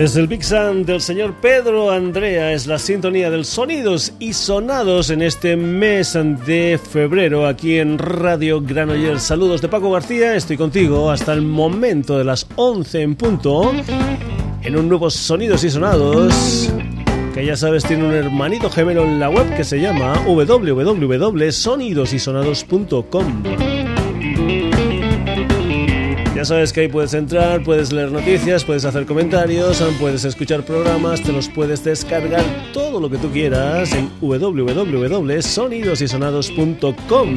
Es el Big Sun del señor Pedro Andrea, es la sintonía del sonidos y sonados en este mes de febrero aquí en Radio Granollers. Saludos de Paco García, estoy contigo hasta el momento de las 11 en punto en un nuevo Sonidos y Sonados que ya sabes tiene un hermanito gemelo en la web que se llama www.sonidosysonados.com. Ya sabes que ahí puedes entrar, puedes leer noticias, puedes hacer comentarios, puedes escuchar programas, te los puedes descargar todo lo que tú quieras en www.sonidosysonados.com.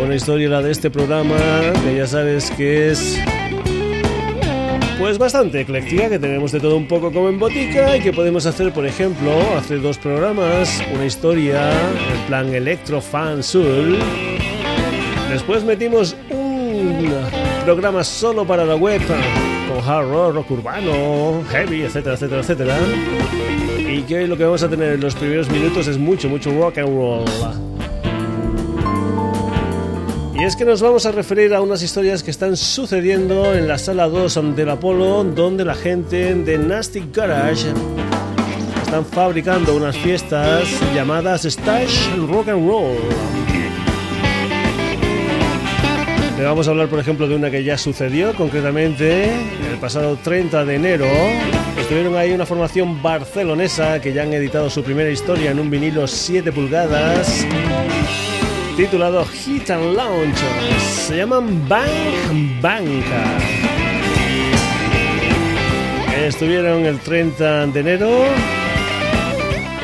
Una historia la de este programa que ya sabes que es pues bastante ecléctica, que tenemos de todo un poco como en botica y que podemos hacer, por ejemplo, hacer dos programas, una historia en plan electro fan soul. Después metimos programas solo para la web con hard rock, rock urbano, heavy, etcétera, etcétera, etcétera. Y que hoy lo que vamos a tener en los primeros minutos es mucho, mucho rock and roll. Y es que nos vamos a referir a unas historias que están sucediendo en la sala 2 del Apolo, donde la gente de Nasty Garage están fabricando unas fiestas llamadas Stash Rock and Roll. Le vamos a hablar, por ejemplo, de una que ya sucedió, concretamente el pasado 30 de enero. Estuvieron ahí una formación barcelonesa que ya han editado su primera historia en un vinilo 7 pulgadas titulado Hit and Launch. Se llaman Bang Banca. Estuvieron el 30 de enero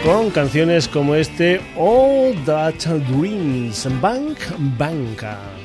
con canciones como este All That Dreams, Bank Banca.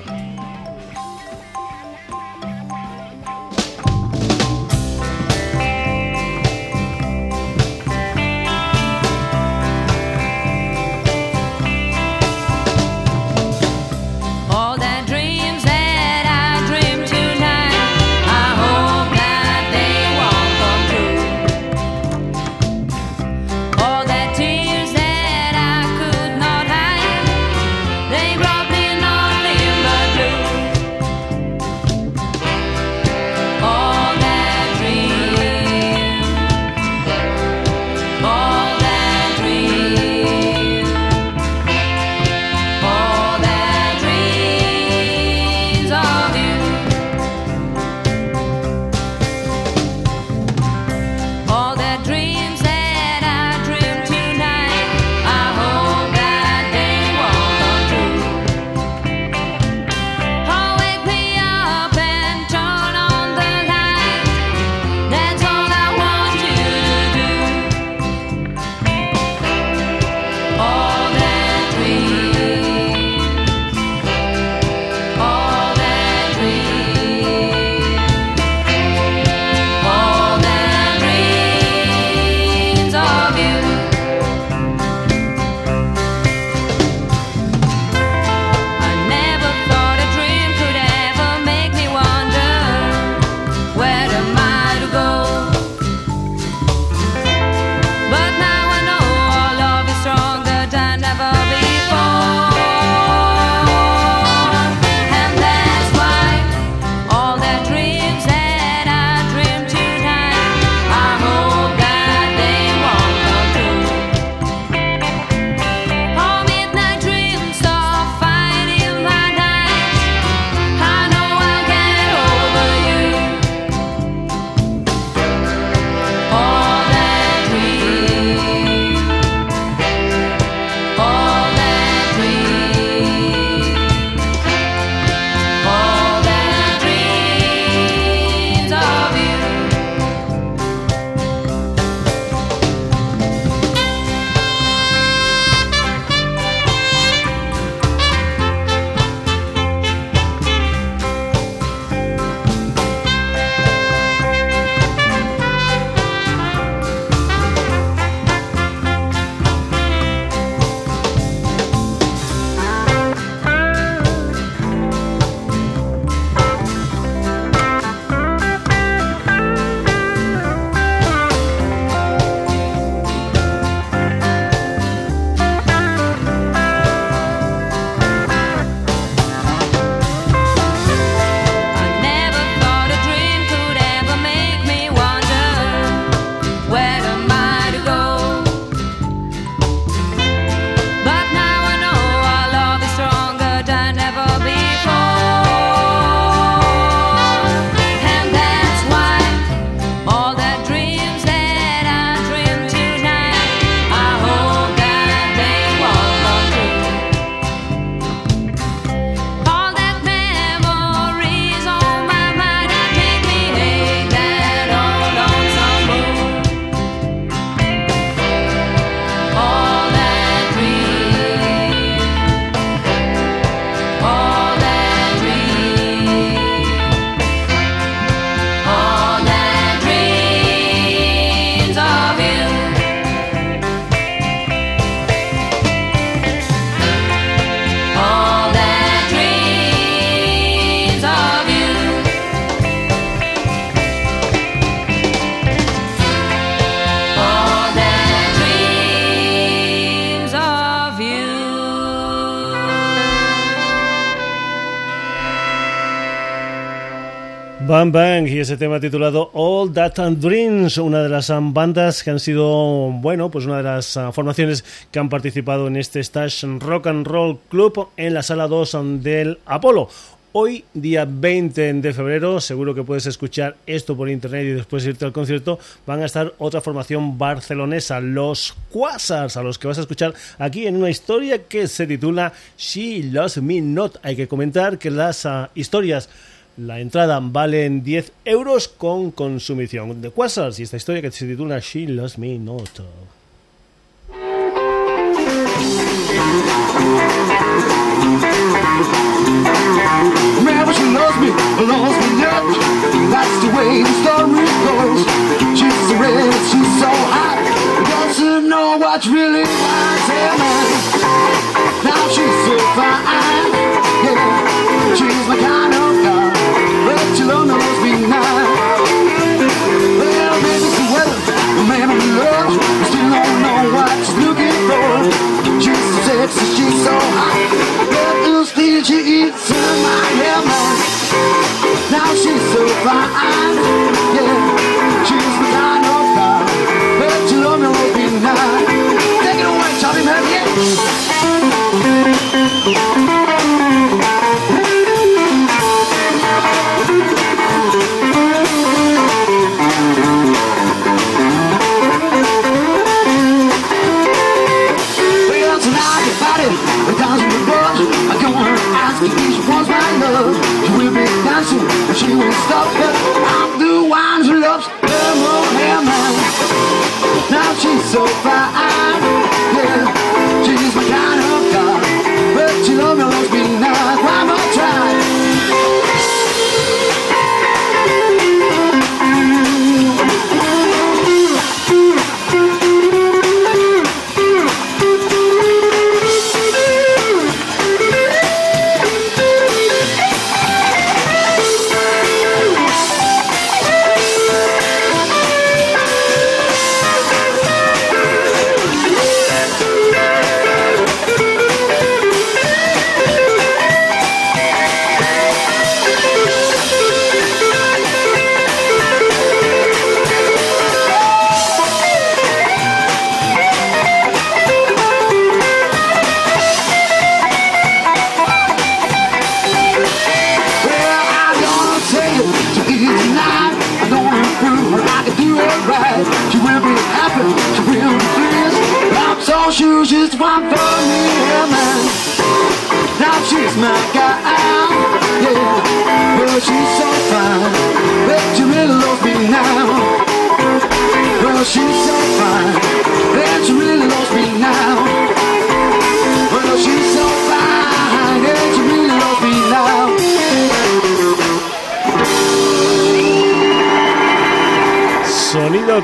Bang Bang y ese tema titulado All That and Dreams, una de las bandas que han sido, bueno, pues una de las ah, formaciones que han participado en este Stash Rock and Roll Club en la sala 2 del Apolo. Hoy, día 20 de febrero, seguro que puedes escuchar esto por internet y después irte al concierto, van a estar otra formación barcelonesa, los Quasars, a los que vas a escuchar aquí en una historia que se titula She Loves Me Not. Hay que comentar que las ah, historias la entrada vale 10 euros con consumición. De Quasars y esta historia que se titula She Loves Me Not. Remember she loves me, loves me yet. That's the way the story goes. She's so red, she's so hot. Doesn't know what really wants him. Now she's so fine. Yeah, she's my kind of girl Well, maybe the weather, the man still don't know what she's looking for. She's so sexy, she's so hot, but she eats in my hair. Now she's so fine, yeah,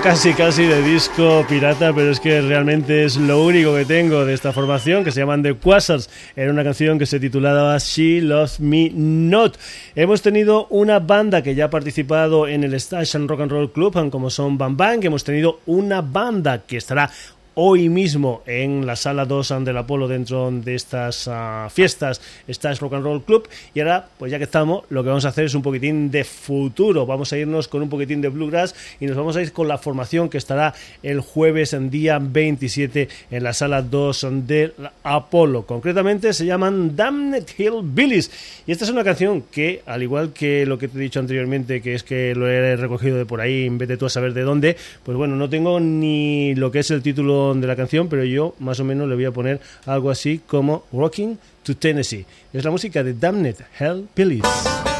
casi casi de disco pirata, pero es que realmente es lo único que tengo de esta formación, que se llaman The Quasars. Era una canción que se titulaba She Loves Me Not. Hemos tenido una banda que ya ha participado en el Station Rock and Roll Club, como son Bam Bang. Hemos tenido una banda que estará hoy mismo en la sala 2 del Apolo dentro de estas uh, fiestas está Rock and Roll Club. Y ahora pues ya que estamos lo que vamos a hacer es un poquitín de futuro. Vamos a irnos con un poquitín de bluegrass y nos vamos a ir con la formación que estará el jueves en día 27 en la sala 2 del Apolo. Concretamente se llaman Damned Hill Billies y esta es una canción que al igual que lo que te he dicho anteriormente que es que lo he recogido de por ahí en vez de tú a saber de dónde pues bueno no tengo ni lo que es el título de la canción, pero yo más o menos le voy a poner algo así como Rocking to Tennessee. Es la música de Damned Hell Billies.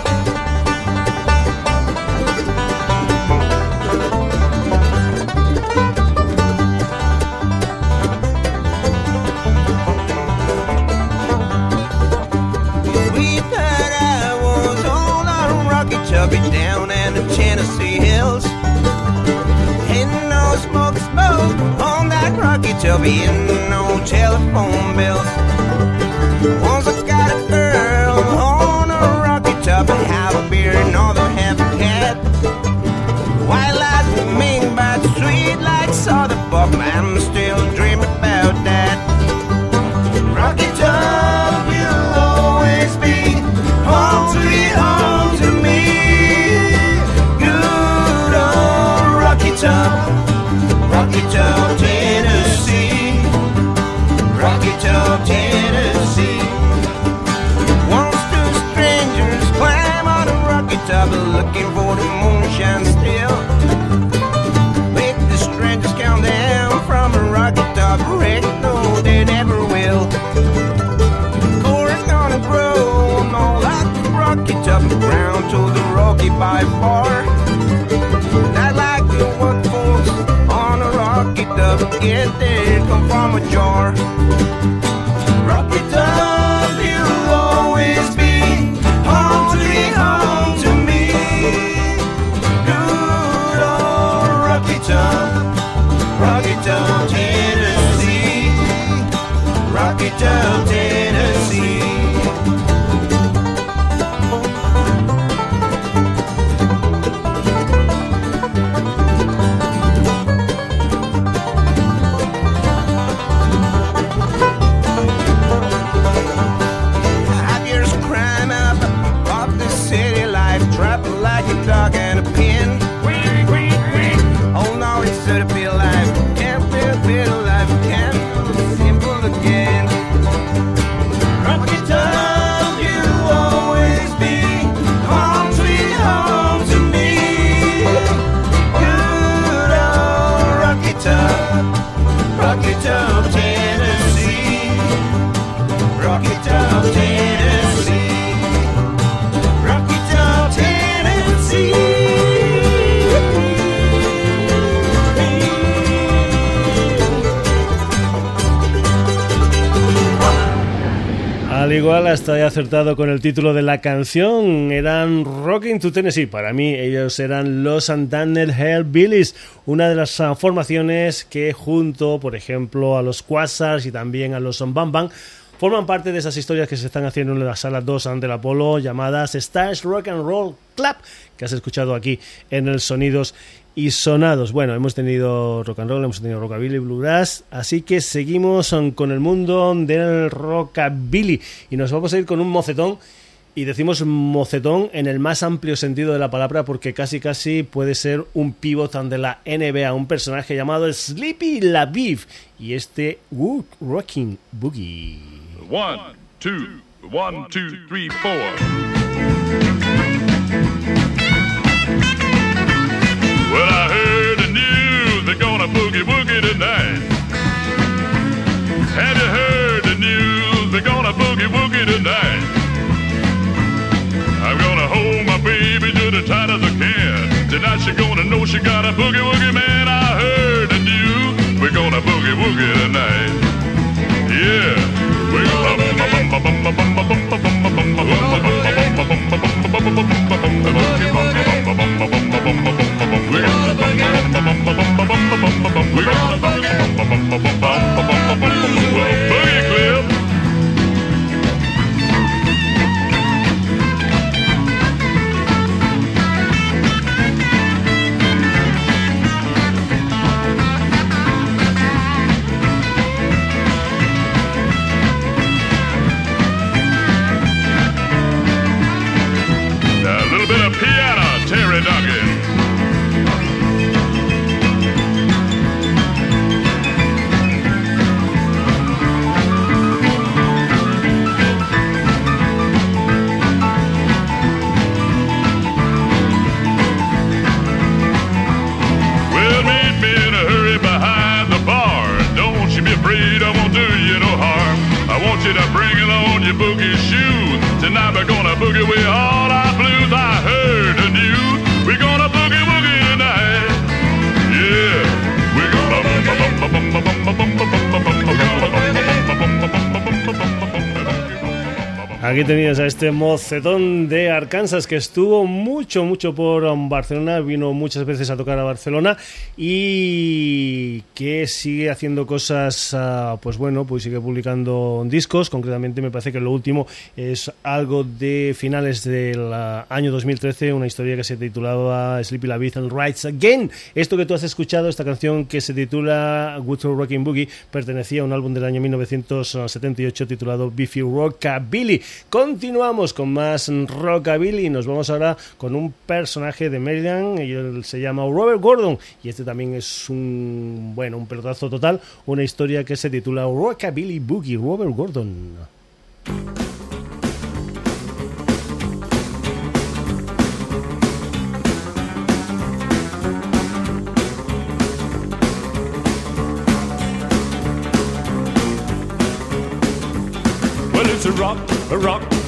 There'll be no telephone bills. Once I got a girl on a rocky top and have a beer and another half a cat. White lies ming but sweet like soda pop. I'm still dreaming about that. Rocky top will always be home to me, home to me. Good old rocky top, rocky top. From a jar. Igual, hasta he acertado con el título de la canción. Eran Rocking to Tennessee. Para mí, ellos eran los Santana Hellbillies, una de las ah, formaciones que, junto, por ejemplo, a los Quasars y también a los Bam Bam, forman parte de esas historias que se están haciendo en la sala 2 ante el Apolo llamadas Stars Rock and Roll Club, que has escuchado aquí en el Sonidos y Sonados. Bueno, hemos tenido rock and roll, hemos tenido rockabilly, bluegrass, así que seguimos con el mundo del rockabilly y nos vamos a ir con un mocetón. Y decimos mocetón en el más amplio sentido de la palabra porque casi casi puede ser un pivot de la NBA, un personaje llamado Sleepy LaViv y este Wood Rocking Boogie. One, two, one, two, three, four. Well, I heard the news they're gonna boogie woogie tonight. Have you heard the news they're gonna boogie woogie tonight? I'm gonna hold my baby just as tight as I can. Tonight she gonna know she got a boogie woogie man. I heard the news we're gonna boogie woogie tonight. Yeah. We're gonna Boogie we're to bring along your boogie shoes. Tonight we're gonna boogie with all Aquí tenías a este mocetón de Arkansas que estuvo mucho, mucho por Barcelona, vino muchas veces a tocar a Barcelona y que sigue haciendo cosas, ah, pues bueno, pues sigue publicando discos, concretamente me parece que lo último es algo de finales del ah, año 2013, una historia que se titulaba Sleepy La and Rides Again. Esto que tú has escuchado, esta canción que se titula Good Old Rockin' Boogie, pertenecía a un álbum del año 1978 titulado Beefy Rockabilly. Continuamos con más Rockabilly. Y nos vamos ahora con un personaje de Maryland, él se llama Robert Gordon y este también es un, bueno, un pelotazo total, una historia que se titula Rockabilly Boogie, Robert Gordon.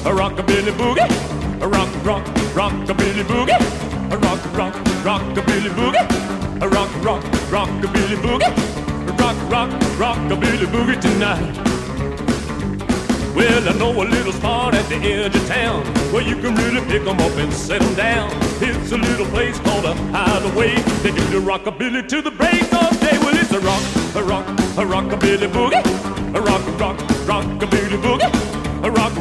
A rock, a rock, rockabilly boogie. a rock, rock, rockabilly boogie, a rock, rock, rockabilly boogie, a rock, rock, rockabilly boogie, a rock, rock, rockabilly boogie tonight. Well, I know a little spot at the edge of town where you can really pick 'em up and set 'em down. It's a little place called a hideaway. They do the rockabilly to the break of day. Well, it's a rock, a rock, a rockabilly boogie, a rock, rock, rockabilly boogie,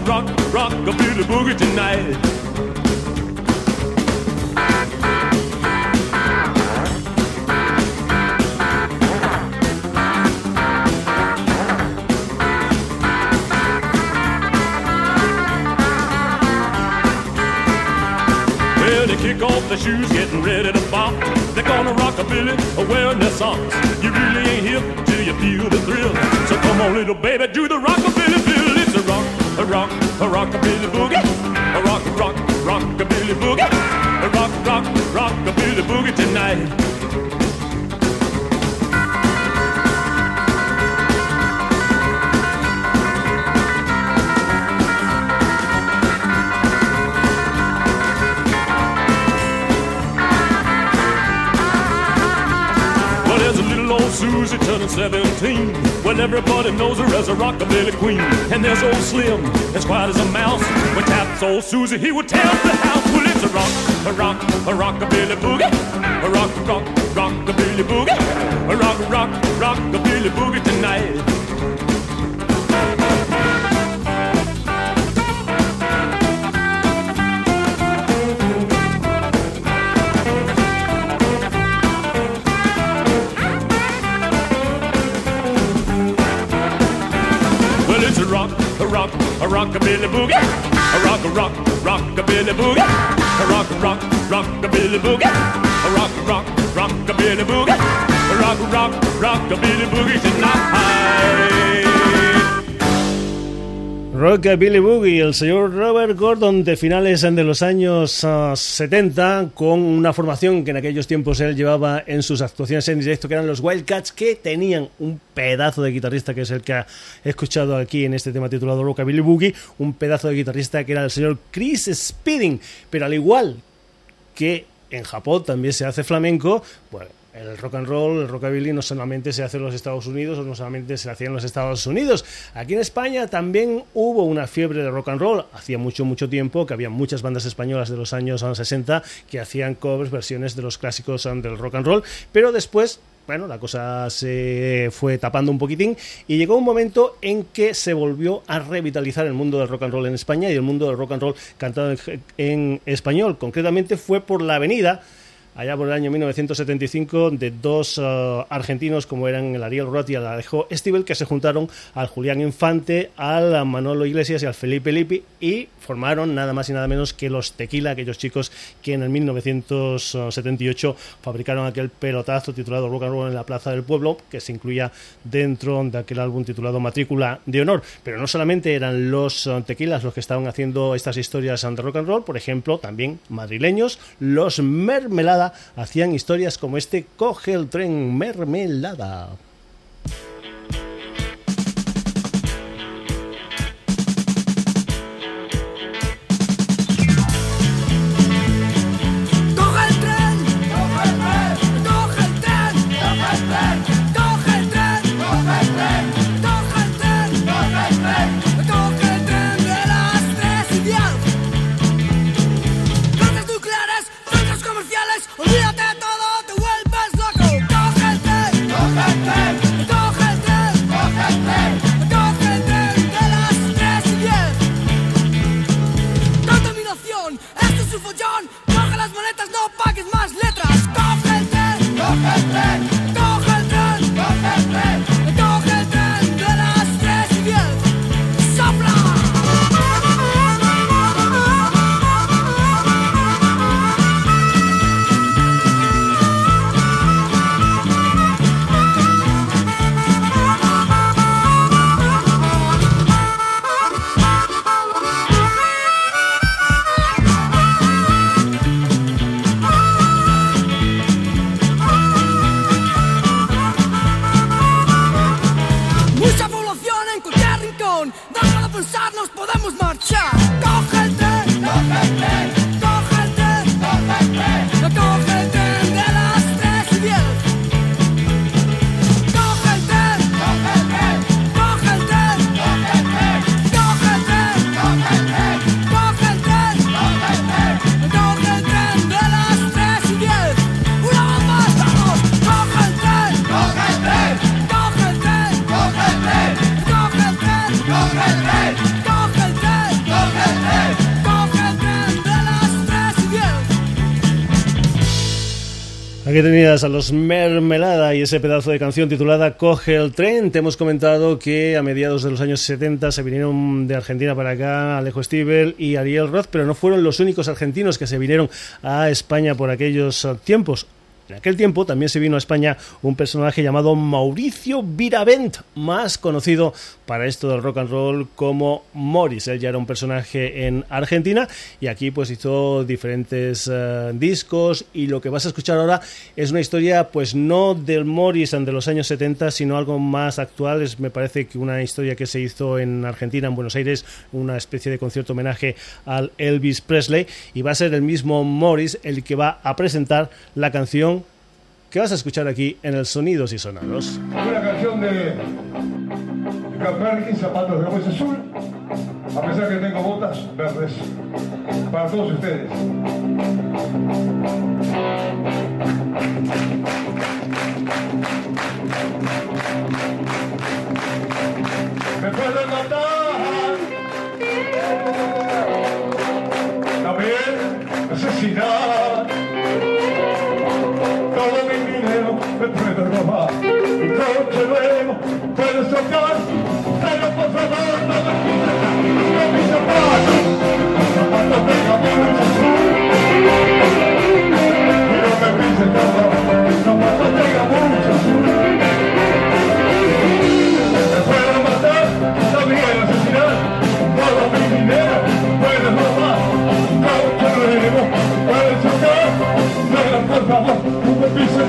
a rock, rock, rockabilly boogie tonight. Well, they kick off their shoes, getting ready to bop. They're gonna rock a billy, wearing their socks. You really ain't hip till you feel the thrill. So come on, little baby, do the rockabilly bill. A rock, a rockabilly boogie, a rock, rock, rockabilly boogie, a rock, rock, rockabilly boogie tonight. Susie turning 17. Well, everybody knows her as a rockabilly queen. And there's old Slim, as quiet as a mouse. When taps old Susie, he would up the house. Well, it's a rock, a rock, a rockabilly boogie. A rock, rock, rockabilly boogie. A rock, rock, rockabilly boogie tonight. Rockabilly boogie. A rock, a rock, rockabilly boogie. A rock, rock, rock a rock, rockabilly boogie. A rock a rock, rockabilly boogie. A rock, a rock, rockabilly boogie tonight. Rockabilly Boogie, el señor Robert Gordon de finales de los años ah, 70, con una formación que en aquellos tiempos él llevaba en sus actuaciones en directo, que eran los Wildcats, que tenían un pedazo de guitarrista, que es el que ha escuchado aquí en este tema titulado Rockabilly Boogie, un pedazo de guitarrista que era el señor Chris Speeding, pero al igual que en Japón también se hace flamenco, bueno, el rock and roll, el rockabilly no solamente se hace en los Estados Unidos o no solamente se hacía en los Estados Unidos. Aquí en España también hubo una fiebre de rock and roll. Hacía mucho, mucho tiempo que había muchas bandas españolas de los años 60 que hacían covers, versiones de los clásicos um, del rock and roll. Pero después bueno, la cosa se fue tapando un poquitín y llegó un momento en que se volvió a revitalizar el mundo del rock and roll en España y el mundo del rock and roll cantado en, en español. Concretamente fue por la avenida allá por el año 1975 de dos uh, argentinos como eran el Ariel Roth y el Alejo Stivel que se juntaron al Julián Infante, al Manolo Iglesias y al Felipe Lippi y formaron nada más y nada menos que los Tequila, aquellos chicos que en el 1978 fabricaron aquel pelotazo titulado Rock and Roll en la Plaza del Pueblo que se incluía dentro de aquel álbum titulado Matrícula de Honor. Pero no solamente eran los uh, Tequilas los que estaban haciendo estas historias de rock and roll, por ejemplo, también madrileños, los Mermelada hacían historias como este Coge el tren Mermelada. Aquí a los Mermelada y ese pedazo de canción titulada Coge el tren. Te hemos comentado que a mediados de los años 70 se vinieron de Argentina para acá Alejo Stivel y Ariel Roth, pero no fueron los únicos argentinos que se vinieron a España por aquellos tiempos. En aquel tiempo también se vino a España un personaje llamado Mauricio Viravent, más conocido para esto del rock and roll como Morris. Él ya era un personaje en Argentina y aquí pues hizo diferentes uh, discos y lo que vas a escuchar ahora es una historia pues no del Morris de los años 70 sino algo más actual. Es, me parece que una historia que se hizo en Argentina, en Buenos Aires, una especie de concierto homenaje al Elvis Presley y va a ser el mismo Morris el que va a presentar la canción que vas a escuchar aquí en el Sonidos y Sonados. Una canción de, de Perkins, zapatos de hueso azul, a pesar que tengo botas verdes, para todos ustedes.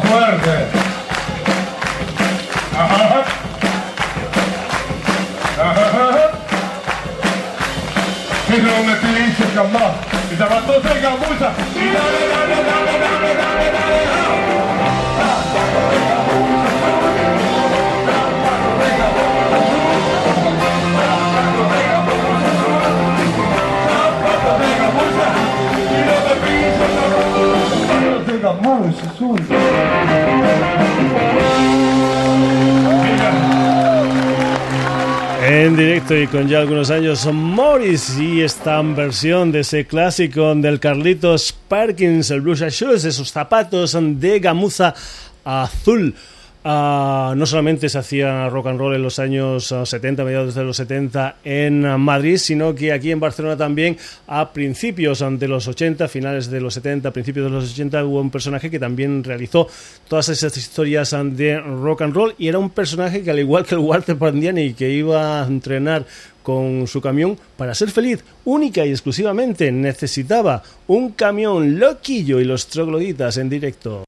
fuerte. tengan más, y para todos tengan mucha. Y dale, dale, dale, dale. En directo y con ya algunos años, Morris y esta versión de ese clásico del Carlitos Perkins, el Blues Shoes, esos zapatos de gamuza azul. Ah, no solamente se hacía rock and roll en los años ah, 70, mediados de los 70 en ah, Madrid, sino que aquí en Barcelona también a principios ah, de los 80, finales de los 70, principios de los 80 hubo un personaje que también realizó todas esas historias ah, de rock and roll y era un personaje que al igual que el Walter Pandiani que iba a entrenar con su camión para ser feliz, única y exclusivamente necesitaba un camión loquillo y los trogloditas en directo.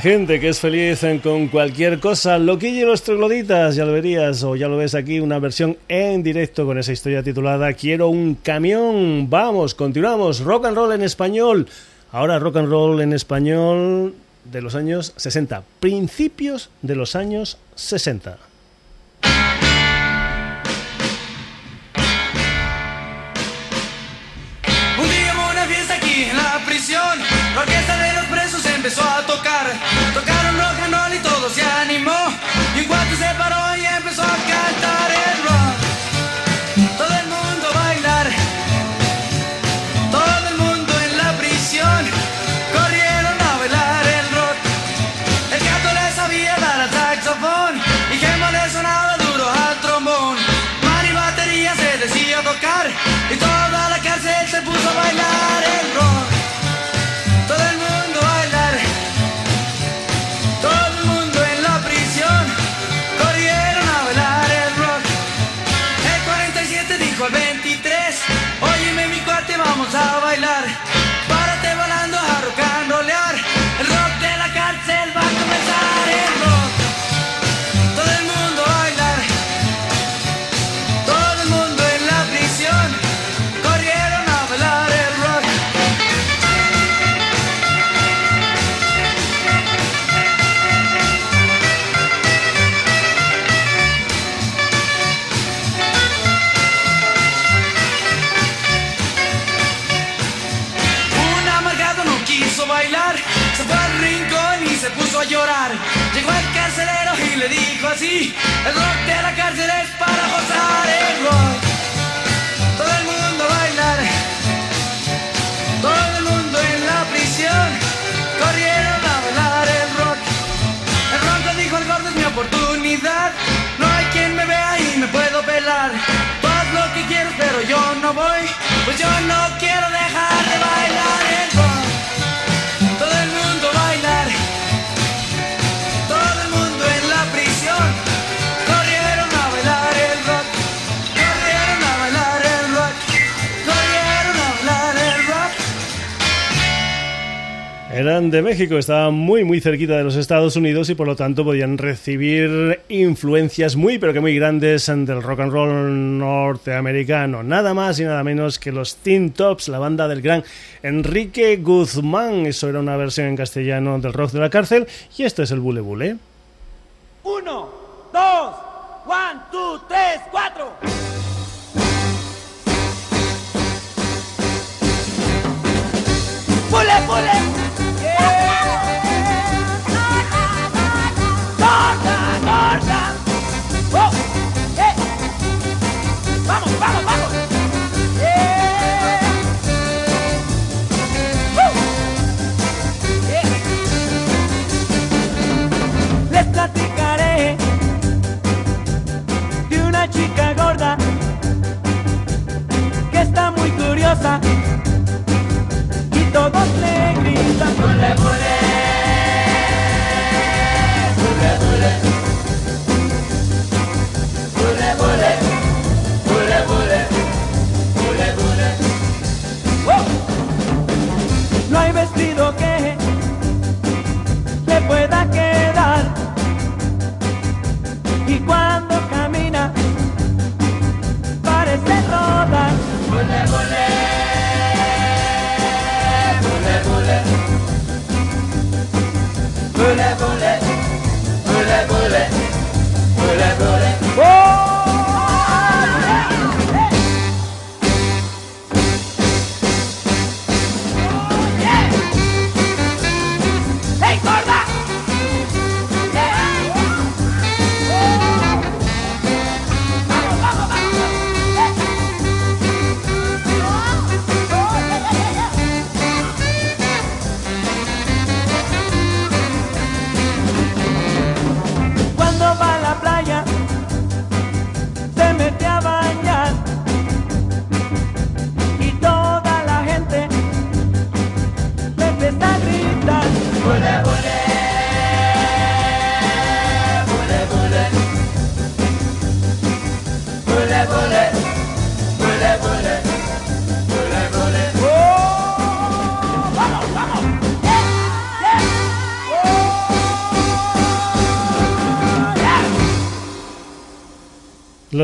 Gente que es feliz con cualquier cosa, Loquillo y los trogloditas, ya lo verías o ya lo ves aquí, una versión en directo con esa historia titulada Quiero un camión. Vamos, continuamos. Rock and roll en español. Ahora rock and roll en español de los años 60, principios de los años 60. Un día mona fiesta aquí en la prisión, la orquesta de los presos empezó a tocar Tocar boy, but you're not. eran de México, estaban muy muy cerquita de los Estados Unidos y por lo tanto podían recibir influencias muy pero que muy grandes del rock and roll norteamericano. Nada más y nada menos que los Teen Tops, la banda del gran Enrique Guzmán. Eso era una versión en castellano del rock de la cárcel y esto es el Bule Bule. Uno, dos, one, two, tres, cuatro. bullet, bullet. todos le gritan, ¡Pule, pule!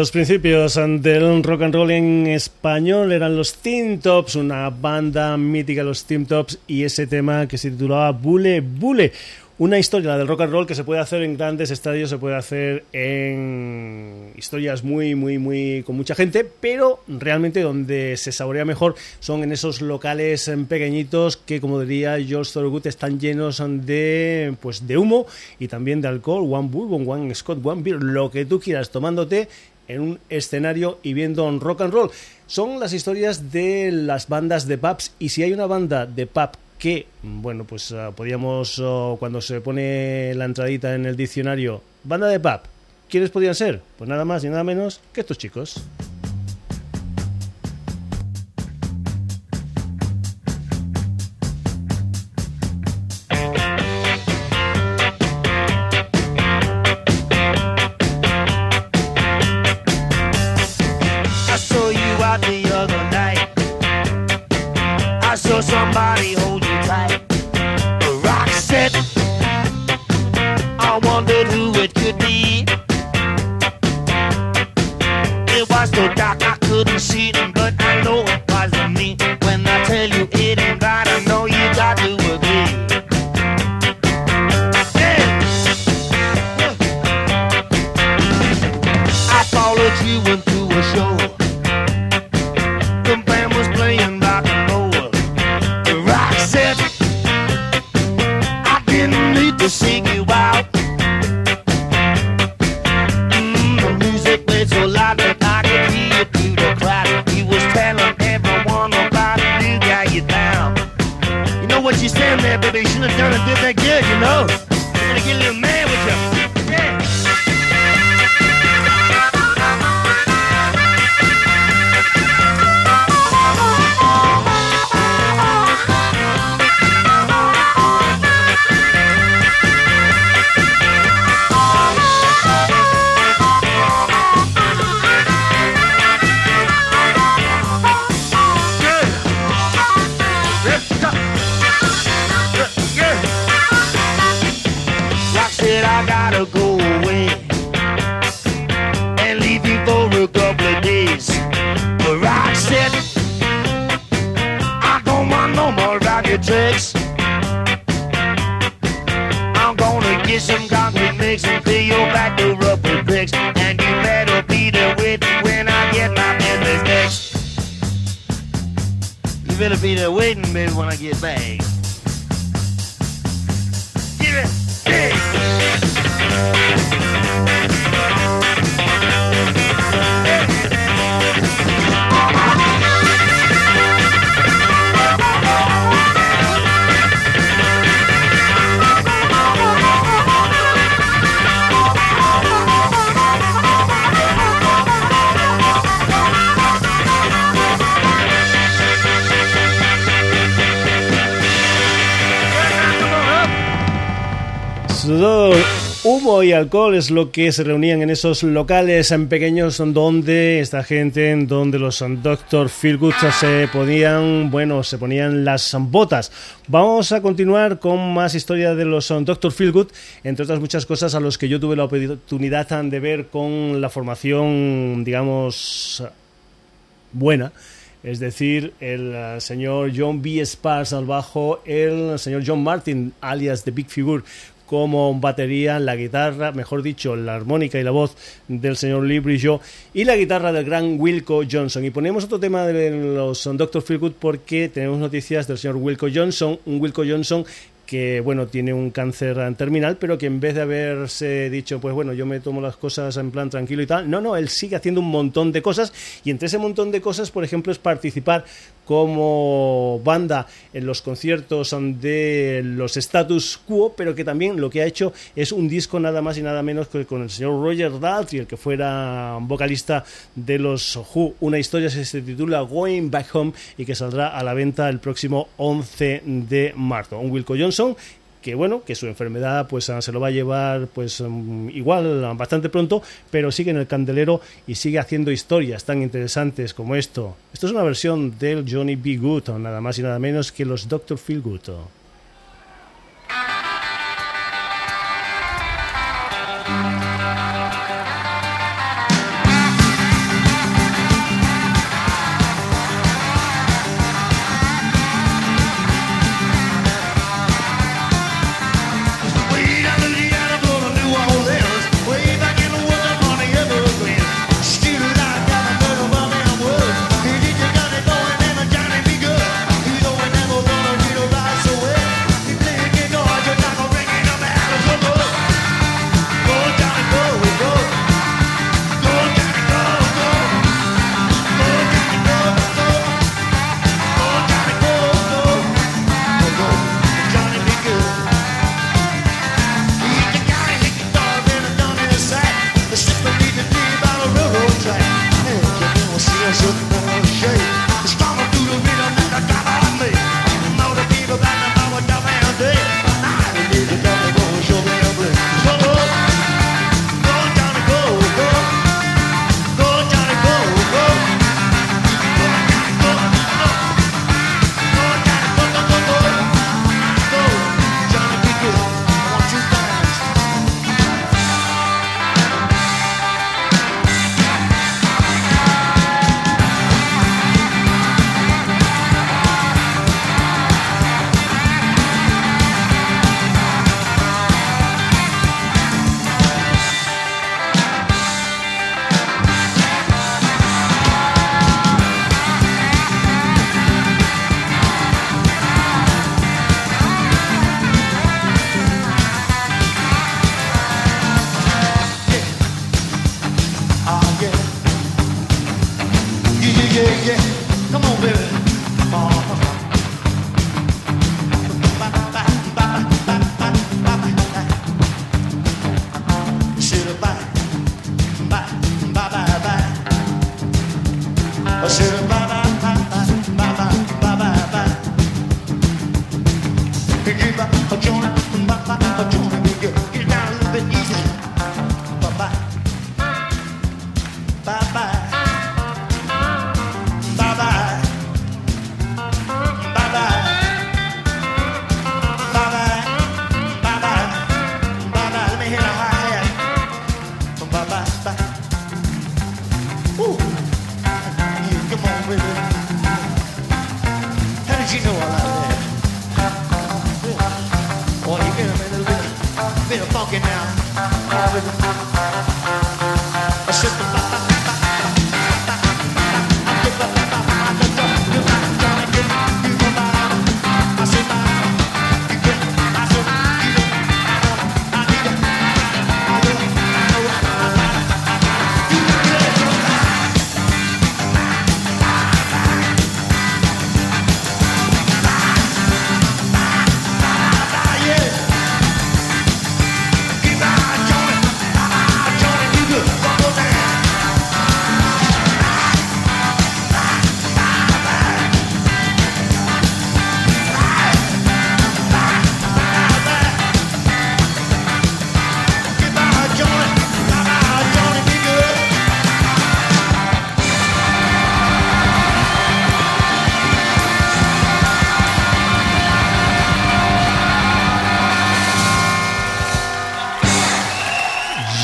Los principios del rock and roll en español eran los Team Tops, una banda mítica, los Team Tops, y ese tema que se titulaba Bule Bule. Una historia del rock and roll que se puede hacer en grandes estadios, se puede hacer en historias muy, muy, muy con mucha gente, pero realmente donde se saborea mejor son en esos locales pequeñitos que, como diría George Thorogood, están llenos de, pues, de humo y también de alcohol, one bourbon, one scott, one beer, lo que tú quieras, tomándote en un escenario y viendo un rock and roll. Son las historias de las bandas de pubs y si hay una banda de pub que, bueno, pues uh, podíamos, uh, cuando se pone la entradita en el diccionario, banda de pub, ¿quiénes podían ser? Pues nada más y nada menos que estos chicos. Alcohol es lo que se reunían en esos locales en pequeños donde esta gente, en donde los Dr. Feelgood se ponían, bueno, se ponían las botas. Vamos a continuar con más historia de los Dr. Feelgood, entre otras muchas cosas a los que yo tuve la oportunidad de ver con la formación, digamos, buena. Es decir, el eh, señor John B. Sparks al bajo, el señor John Martin, alias The Big Figure, como batería, la guitarra, mejor dicho, la armónica y la voz del señor Lee Brillo y la guitarra del gran Wilco Johnson. Y ponemos otro tema de los Dr. Feelgood porque tenemos noticias del señor Wilco Johnson, un Wilco Johnson que bueno tiene un cáncer terminal pero que en vez de haberse dicho pues bueno yo me tomo las cosas en plan tranquilo y tal no no él sigue haciendo un montón de cosas y entre ese montón de cosas por ejemplo es participar como banda en los conciertos de los status quo pero que también lo que ha hecho es un disco nada más y nada menos que con el señor Roger Daltrey el que fuera vocalista de los Who. Una historia que se titula Going Back Home y que saldrá a la venta el próximo 11 de marzo. Un Wilco Johnson que bueno, que su enfermedad pues se lo va a llevar pues um, igual bastante pronto, pero sigue en el candelero y sigue haciendo historias tan interesantes como esto. Esto es una versión del Johnny B. Good, nada más y nada menos que los Dr. Feel Good.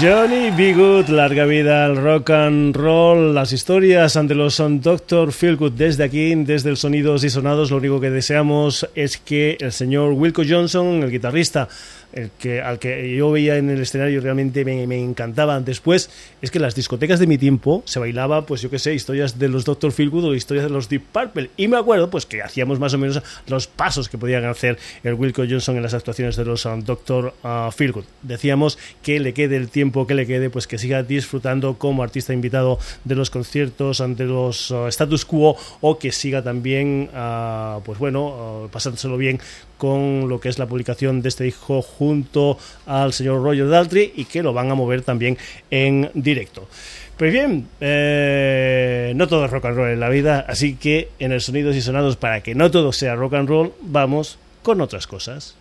Johnny B. Good, larga vida al rock and roll, las historias ante los Dr. Feelgood desde aquí, desde el Sonidos y Sonados, lo único que deseamos es que el señor Wilco Johnson, el guitarrista, el que, al que yo veía en el escenario realmente me, me encantaba. Después es que en las discotecas de mi tiempo se bailaba, pues yo qué sé, historias de los Dr. Feelgood o historias de los Deep Purple. Y me acuerdo pues que hacíamos más o menos los pasos que podían hacer el Wilco Johnson en las actuaciones de los um, Dr. uh, Feelgood. Decíamos que le quede el tiempo que le quede, pues que siga disfrutando como artista invitado de los conciertos ante los uh, status quo o que siga también, uh, pues bueno, uh, pasándoselo bien con lo que es la publicación de este disco junto al señor Roger Daltrey y que lo van a mover también en directo. Pues bien, eh, no todo es rock and roll en la vida, así que en el Sonidos y Sonados, para que no todo sea rock and roll, vamos con otras cosas.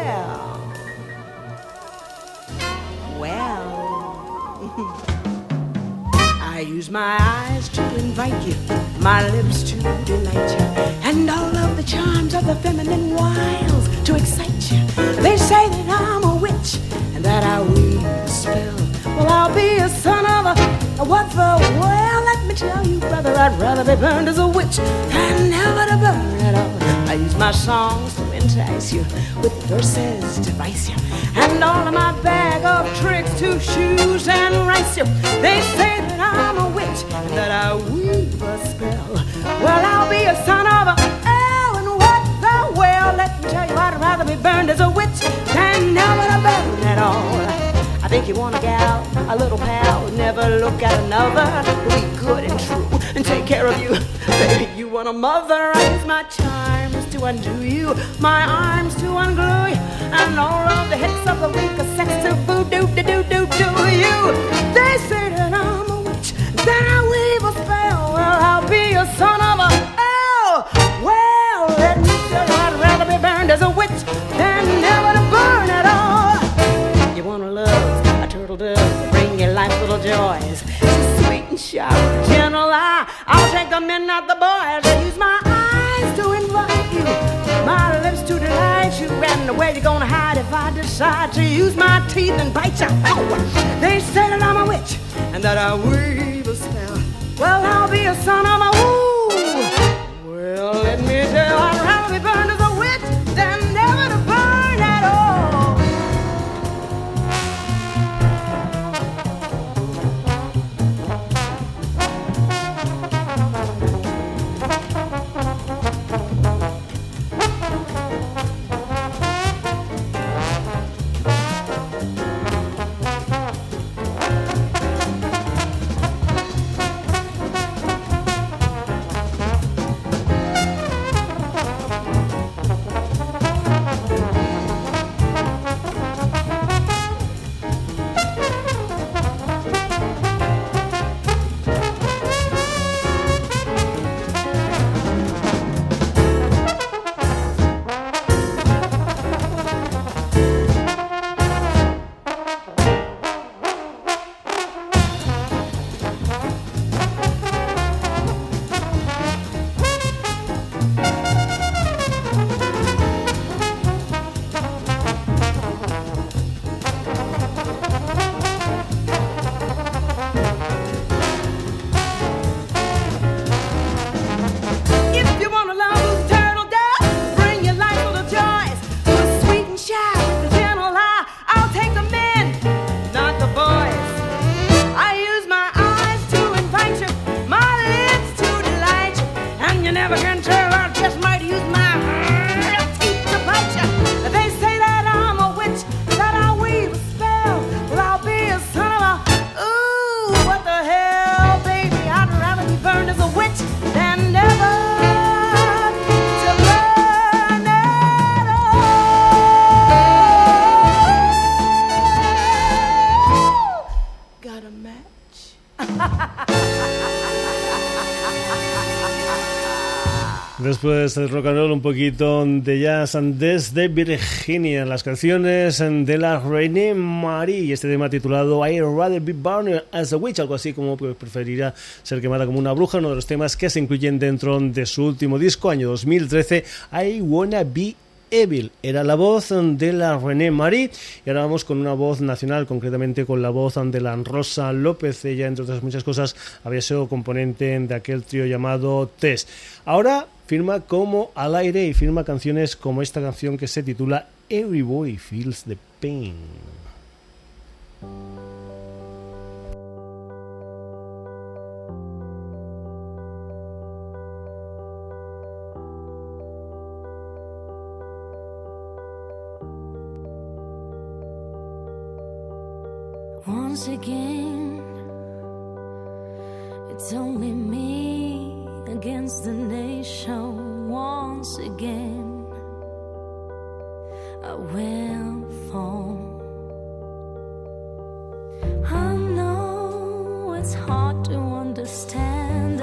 A spell. Well, I use my eyes to invite you, my lips to delight you, and all of the charms of the feminine wiles to excite you. They say that I'm a witch and that I weave a spell. Well, I'll be a son of a, a what the well? Let me tell you, brother, I'd rather be burned as a witch than never to burn at all. I use my songs to entice you, with verses to vice you, and all of my bag of tricks to shoes and rice you. They say that I'm a witch and that I weave a spell. Well, I'll be a son of a oh, and what the well? Let me tell you, I'd rather be burned as a witch than never to burn at all. I think you want a gal, a little pal, never look at another. Be good and true and take care of you. Baby, you want a mother. I use my charms undo you, my arms to unglue you, and all of the hits of the week of sex to voodoo do do do do you. They say that I'm a witch, that I weave a spell. Well, I'll be a son of a oh. Well, let me tell you, I'd rather be burned as a witch than never to burn at all. You wanna love a turtle dove, bring you life little joys. She's sweet and sharp, gentle eye. I'll take the men, not the boys. I use my my lips to delight you. And where you gonna hide if I decide to use my teeth and bite you? Oh, they say that I'm a witch and that I weave a spell. Well, I'll be a son of a woo. Well, let me tell I'd rather be burned as a witch than Del rock and roll, un poquito de jazz desde Virginia. Las canciones de la Reine Marie y este tema titulado I Rather Be Burned as a Witch, algo así como preferirá ser quemada como una bruja, uno de los temas que se incluyen dentro de su último disco, año 2013, I Wanna Be Evil. Era la voz de la René Marie y ahora vamos con una voz nacional, concretamente con la voz de la Rosa López. Ella, entre otras muchas cosas, había sido componente de aquel trío llamado Test. Ahora firma como al aire y firma canciones como esta canción que se titula Every Boy Feels the Pain. Once again, it's only me against the nation. Once again, I will fall. I know it's hard to understand.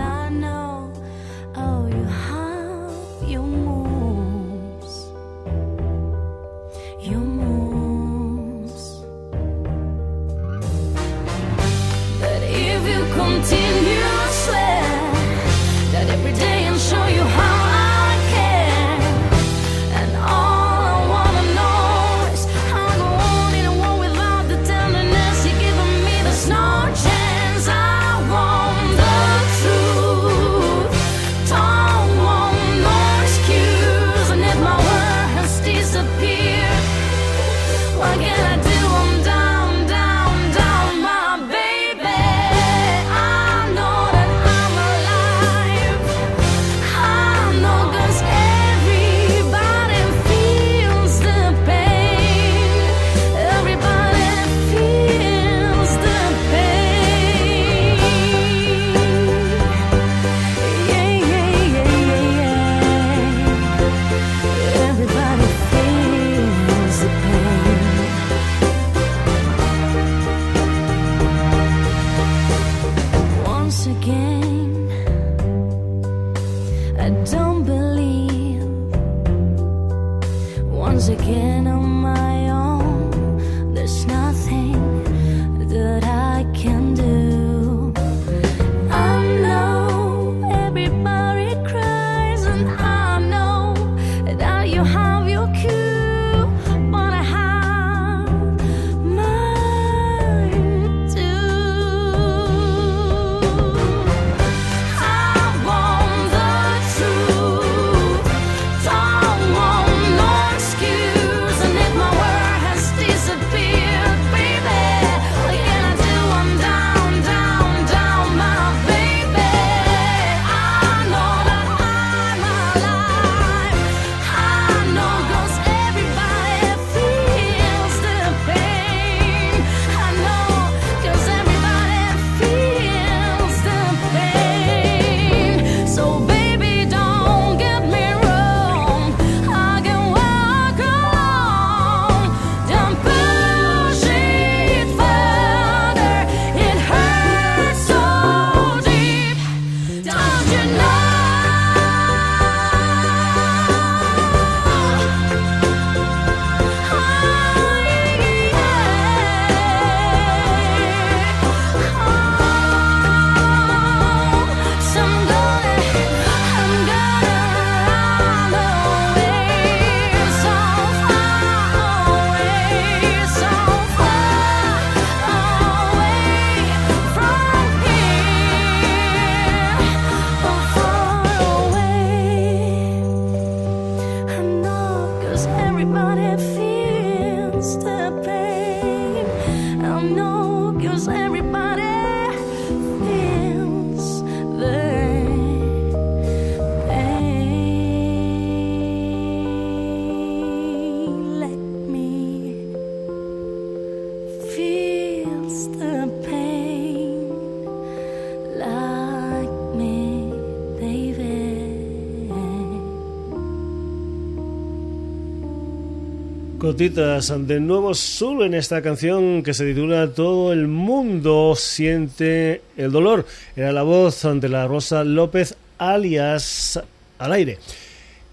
de nuevo solo en esta canción que se titula Todo el mundo siente el dolor. Era la voz de la Rosa López alias al aire.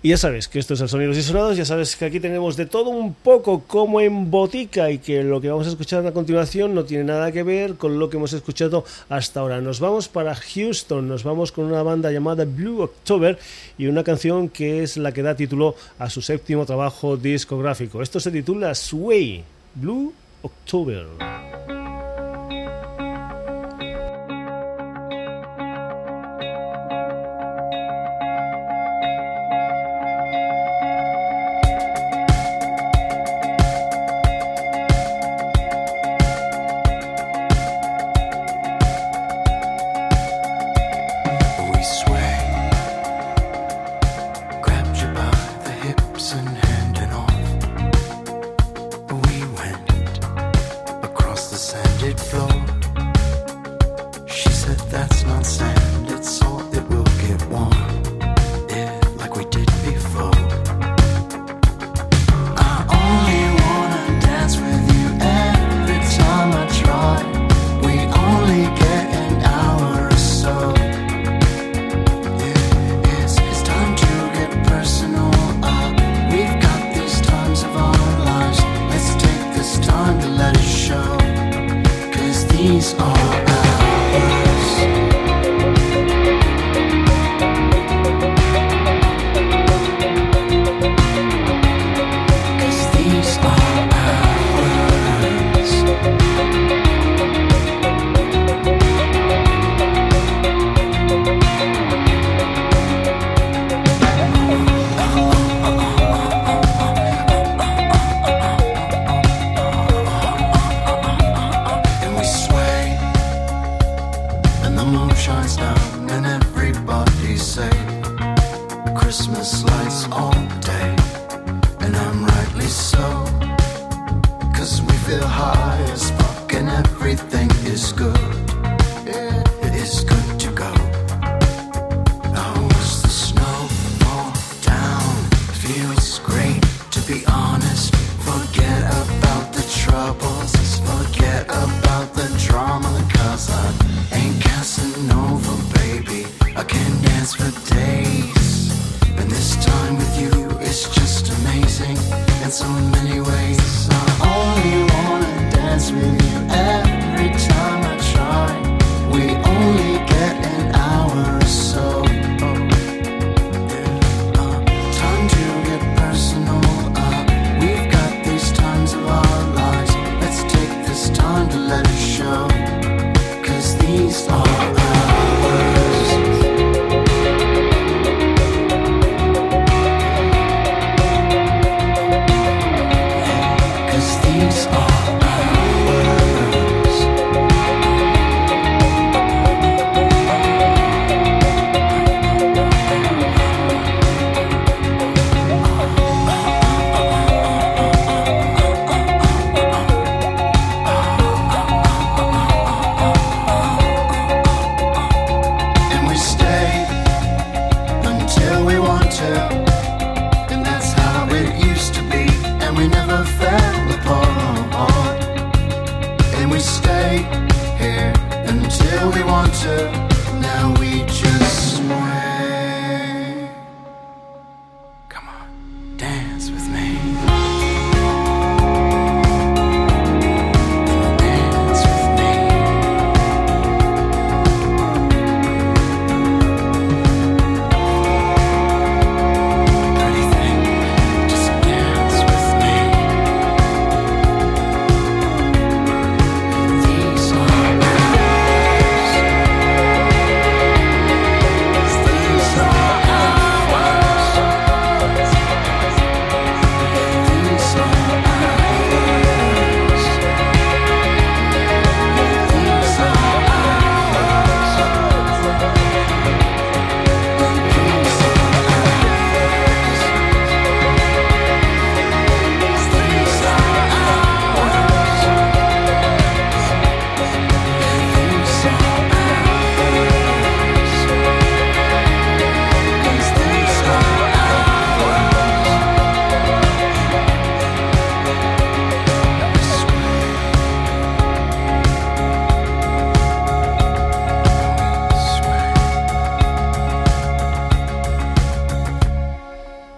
Y ya sabes que esto es el Sonidos y ya sabes que aquí tenemos de todo un poco como en botica y que lo que vamos a escuchar a continuación no tiene nada que ver con lo que hemos escuchado hasta ahora. Nos vamos para Houston, nos vamos con una banda llamada Blue October y una canción que es la que da título a su séptimo trabajo discográfico. Esto se titula Sway, Blue October.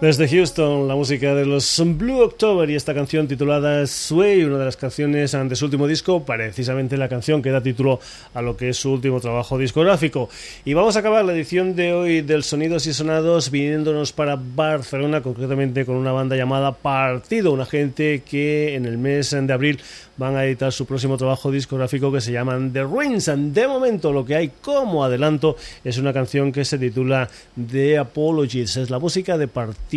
Desde Houston, la música de los Blue October y esta canción titulada Sway, una de las canciones de su último disco, precisamente la canción que da título a lo que es su último trabajo discográfico. Y vamos a acabar la edición de hoy del Sonidos y Sonados viniéndonos para Barcelona, concretamente con una banda llamada Partido, una gente que en el mes de abril van a editar su próximo trabajo discográfico que se llaman The. And de momento lo que hay como adelanto es una canción que se titula The Apologies, es la música de partido.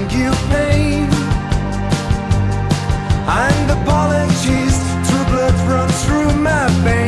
my veins.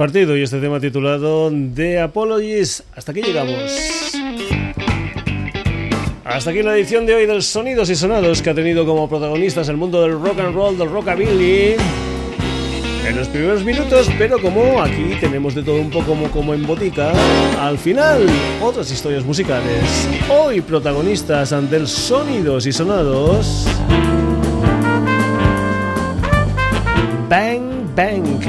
Partido y este tema titulado The Apologies. Hasta aquí llegamos. Hasta aquí la edición de hoy del Sonidos y Sonados que ha tenido como protagonistas el mundo del rock and roll, del rockabilly. En los primeros minutos, pero como aquí tenemos de todo un poco como, como en botica, al final otras historias musicales. Hoy protagonistas ante el Sonidos y Sonados. Bang Bang,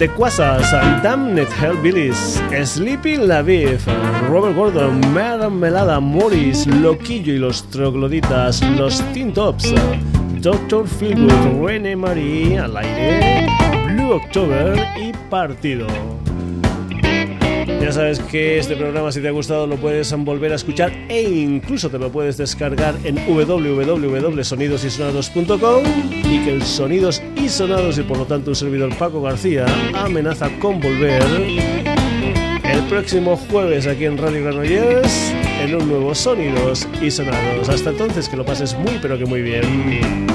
The Quasas, Damned Hellbillies, Sleepy La Viv, Robert Gordon, Melada Morris, Loquillo y los Trogloditas, los Teen Tops, Dr. Philwood, René Marie, al aire, Blue October y Partido. Ya sabes que este programa, si te ha gustado, lo puedes volver a escuchar e incluso te lo puedes descargar en www.sonidosysonados.com y que el Sonidos y Sonados y por lo tanto un servidor Paco García amenaza con volver el próximo jueves aquí en Radio Granollers en un nuevo Sonidos y Sonados. Hasta entonces que lo pases muy pero que muy bien.